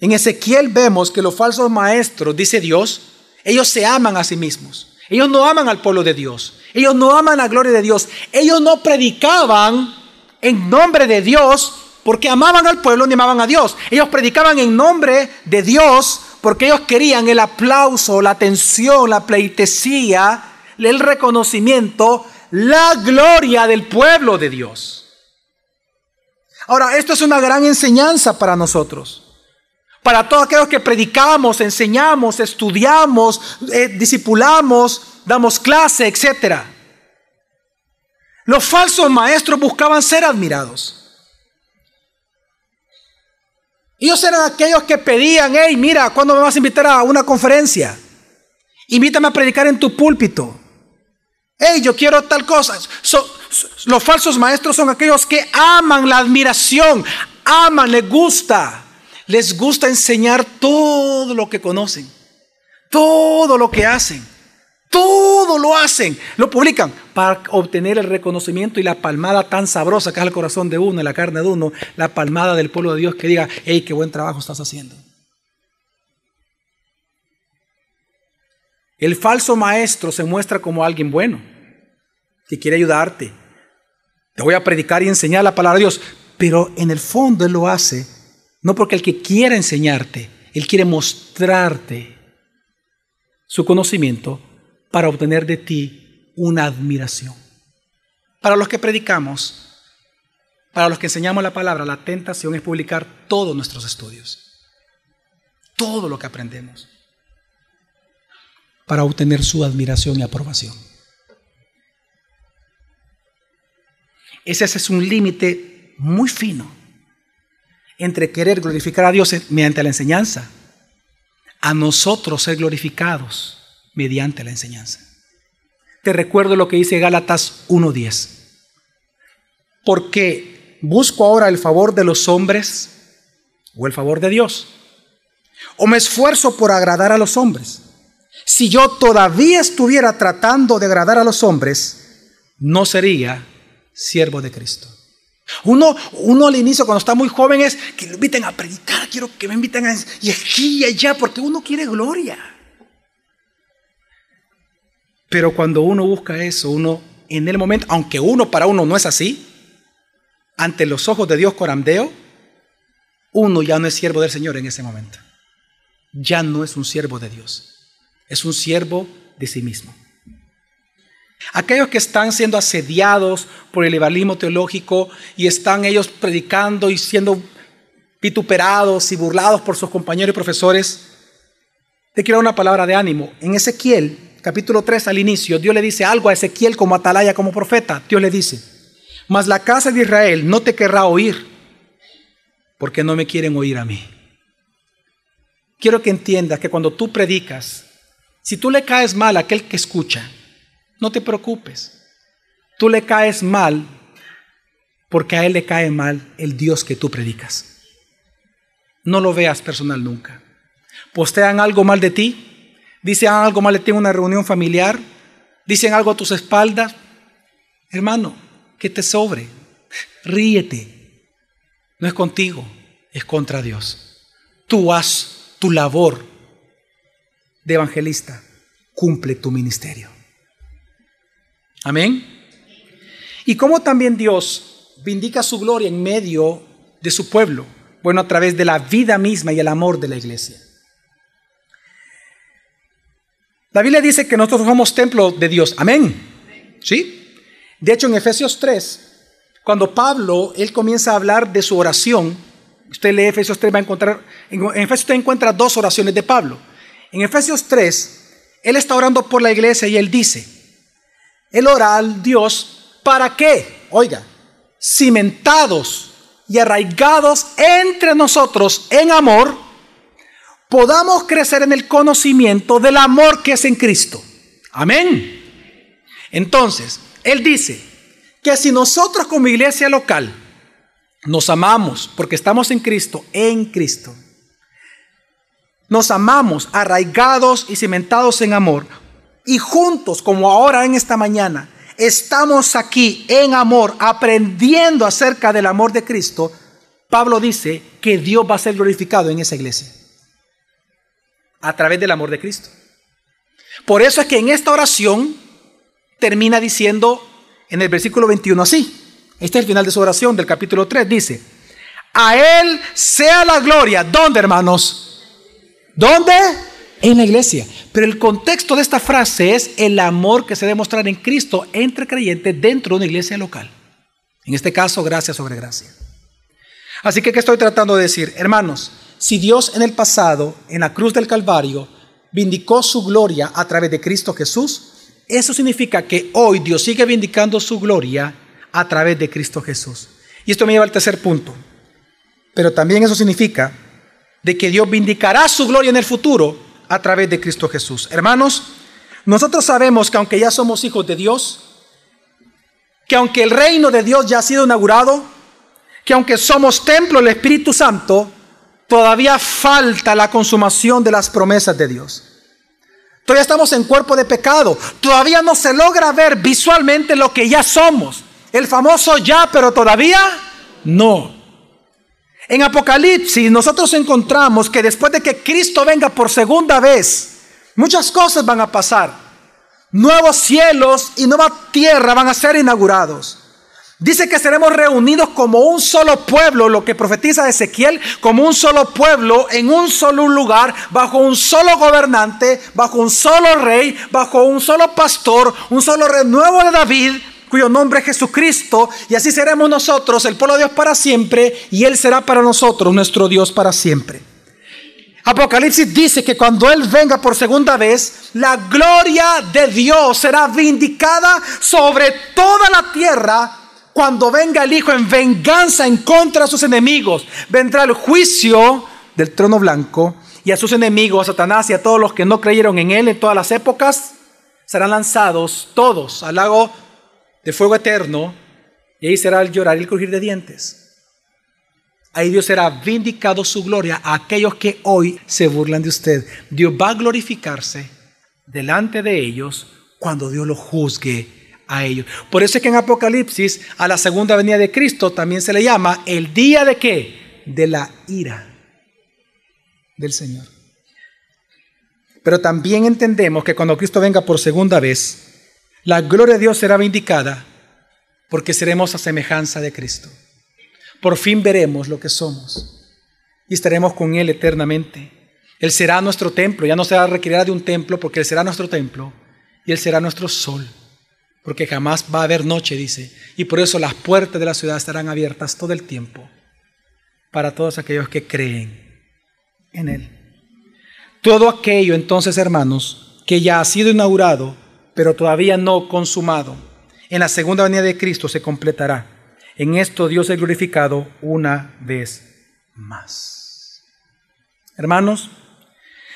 En Ezequiel vemos que los falsos maestros, dice Dios, ellos se aman a sí mismos. Ellos no aman al pueblo de Dios. Ellos no aman la gloria de Dios. Ellos no predicaban en nombre de Dios porque amaban al pueblo ni amaban a Dios. Ellos predicaban en nombre de Dios porque ellos querían el aplauso, la atención, la pleitesía, el reconocimiento, la gloria del pueblo de Dios. Ahora, esto es una gran enseñanza para nosotros. Para todos aquellos que predicamos, enseñamos, estudiamos, eh, discipulamos, damos clase, etcétera. Los falsos maestros buscaban ser admirados. Ellos eran aquellos que pedían, hey, mira, ¿cuándo me vas a invitar a una conferencia? Invítame a predicar en tu púlpito. Hey, yo quiero tal cosa. los falsos maestros son aquellos que aman la admiración, aman, les gusta, les gusta enseñar todo lo que conocen, todo lo que hacen. Todo lo hacen, lo publican para obtener el reconocimiento y la palmada tan sabrosa que es el corazón de uno, la carne de uno, la palmada del pueblo de Dios que diga, hey, qué buen trabajo estás haciendo. El falso maestro se muestra como alguien bueno, que quiere ayudarte. Te voy a predicar y enseñar la palabra de Dios, pero en el fondo él lo hace no porque el que quiera enseñarte, él quiere mostrarte su conocimiento para obtener de ti una admiración. Para los que predicamos, para los que enseñamos la palabra, la tentación es publicar todos nuestros estudios, todo lo que aprendemos, para obtener su admiración y aprobación. Ese es un límite muy fino entre querer glorificar a Dios mediante la enseñanza, a nosotros ser glorificados mediante la enseñanza. Te recuerdo lo que dice Gálatas 1.10. Porque busco ahora el favor de los hombres o el favor de Dios. O me esfuerzo por agradar a los hombres. Si yo todavía estuviera tratando de agradar a los hombres, no sería siervo de Cristo. Uno, uno al inicio, cuando está muy joven, es que lo inviten a predicar, quiero que me inviten a y aquí y allá, porque uno quiere gloria. Pero cuando uno busca eso, uno en el momento, aunque uno para uno no es así, ante los ojos de Dios corandeo, uno ya no es siervo del Señor en ese momento. Ya no es un siervo de Dios. Es un siervo de sí mismo. Aquellos que están siendo asediados por el liberalismo teológico y están ellos predicando y siendo vituperados y burlados por sus compañeros y profesores, te quiero una palabra de ánimo. En Ezequiel capítulo 3 al inicio, Dios le dice algo a Ezequiel como atalaya, como profeta. Dios le dice, mas la casa de Israel no te querrá oír, porque no me quieren oír a mí. Quiero que entiendas que cuando tú predicas, si tú le caes mal a aquel que escucha, no te preocupes. Tú le caes mal porque a él le cae mal el Dios que tú predicas. No lo veas personal nunca. Postean algo mal de ti, Dicen algo mal de ti en una reunión familiar. Dicen algo a tus espaldas. Hermano, que te sobre. Ríete. No es contigo, es contra Dios. Tú haz tu labor de evangelista. Cumple tu ministerio. Amén. Y cómo también Dios vindica su gloria en medio de su pueblo. Bueno, a través de la vida misma y el amor de la iglesia. La Biblia dice que nosotros somos templo de Dios. Amén. ¿Sí? De hecho, en Efesios 3, cuando Pablo, él comienza a hablar de su oración, usted lee Efesios 3, va a encontrar, en Efesios 3 encuentra dos oraciones de Pablo. En Efesios 3, él está orando por la iglesia y él dice, él ora al Dios, ¿para qué? Oiga, cimentados y arraigados entre nosotros en amor, podamos crecer en el conocimiento del amor que es en Cristo. Amén. Entonces, Él dice que si nosotros como iglesia local nos amamos porque estamos en Cristo, en Cristo, nos amamos arraigados y cimentados en amor, y juntos, como ahora en esta mañana, estamos aquí en amor, aprendiendo acerca del amor de Cristo, Pablo dice que Dios va a ser glorificado en esa iglesia a través del amor de Cristo. Por eso es que en esta oración termina diciendo en el versículo 21 así. Este es el final de su oración del capítulo 3. Dice, a Él sea la gloria. ¿Dónde, hermanos? ¿Dónde? En la iglesia. Pero el contexto de esta frase es el amor que se debe mostrar en Cristo entre creyentes dentro de una iglesia local. En este caso, gracia sobre gracia. Así que, ¿qué estoy tratando de decir? Hermanos, si Dios en el pasado, en la cruz del Calvario, vindicó su gloria a través de Cristo Jesús, eso significa que hoy Dios sigue vindicando su gloria a través de Cristo Jesús. Y esto me lleva al tercer punto. Pero también eso significa de que Dios vindicará su gloria en el futuro a través de Cristo Jesús. Hermanos, nosotros sabemos que aunque ya somos hijos de Dios, que aunque el reino de Dios ya ha sido inaugurado, que aunque somos templo del Espíritu Santo, todavía falta la consumación de las promesas de Dios. Todavía estamos en cuerpo de pecado. Todavía no se logra ver visualmente lo que ya somos. El famoso ya, pero todavía no. En Apocalipsis nosotros encontramos que después de que Cristo venga por segunda vez, muchas cosas van a pasar. Nuevos cielos y nueva tierra van a ser inaugurados. Dice que seremos reunidos como un solo pueblo, lo que profetiza Ezequiel, como un solo pueblo, en un solo lugar, bajo un solo gobernante, bajo un solo rey, bajo un solo pastor, un solo renuevo de David, cuyo nombre es Jesucristo, y así seremos nosotros, el pueblo de Dios para siempre, y Él será para nosotros nuestro Dios para siempre. Apocalipsis dice que cuando Él venga por segunda vez, la gloria de Dios será vindicada sobre toda la tierra cuando venga el Hijo en venganza en contra de sus enemigos, vendrá el juicio del trono blanco y a sus enemigos, a Satanás y a todos los que no creyeron en Él en todas las épocas, serán lanzados todos al lago de fuego eterno y ahí será el llorar y el crujir de dientes. Ahí Dios será vindicado su gloria a aquellos que hoy se burlan de usted. Dios va a glorificarse delante de ellos cuando Dios lo juzgue a ellos. Por eso es que en Apocalipsis a la segunda venida de Cristo también se le llama el día de qué? De la ira del Señor. Pero también entendemos que cuando Cristo venga por segunda vez, la gloria de Dios será vindicada porque seremos a semejanza de Cristo. Por fin veremos lo que somos y estaremos con Él eternamente. Él será nuestro templo, ya no será requerirá de un templo porque Él será nuestro templo y Él será nuestro sol porque jamás va a haber noche, dice, y por eso las puertas de la ciudad estarán abiertas todo el tiempo para todos aquellos que creen en Él. Todo aquello entonces, hermanos, que ya ha sido inaugurado, pero todavía no consumado, en la segunda venida de Cristo se completará. En esto Dios es glorificado una vez más. Hermanos,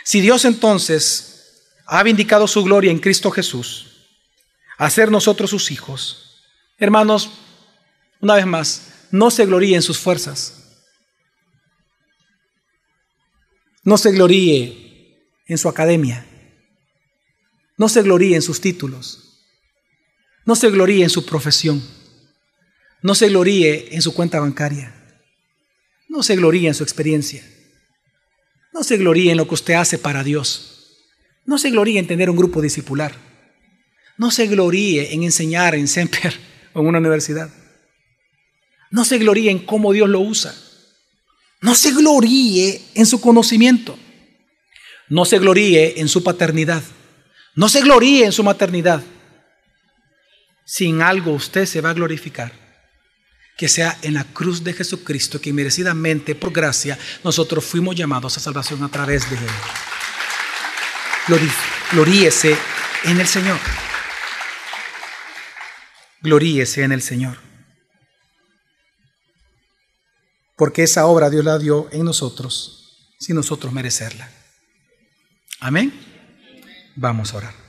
si Dios entonces ha vindicado su gloria en Cristo Jesús, hacer nosotros sus hijos. Hermanos, una vez más, no se gloríe en sus fuerzas. No se gloríe en su academia. No se gloríe en sus títulos. No se gloríe en su profesión. No se gloríe en su cuenta bancaria. No se gloríe en su experiencia. No se gloríe en lo que usted hace para Dios. No se gloríe en tener un grupo discipular. No se gloríe en enseñar en Semper o en una universidad. No se gloríe en cómo Dios lo usa. No se gloríe en su conocimiento. No se gloríe en su paternidad. No se gloríe en su maternidad. Sin algo usted se va a glorificar. Que sea en la cruz de Jesucristo, que merecidamente, por gracia, nosotros fuimos llamados a salvación a través de Él. Gloríese en el Señor. Gloríese en el Señor. Porque esa obra Dios la dio en nosotros, sin nosotros merecerla. Amén. Vamos a orar.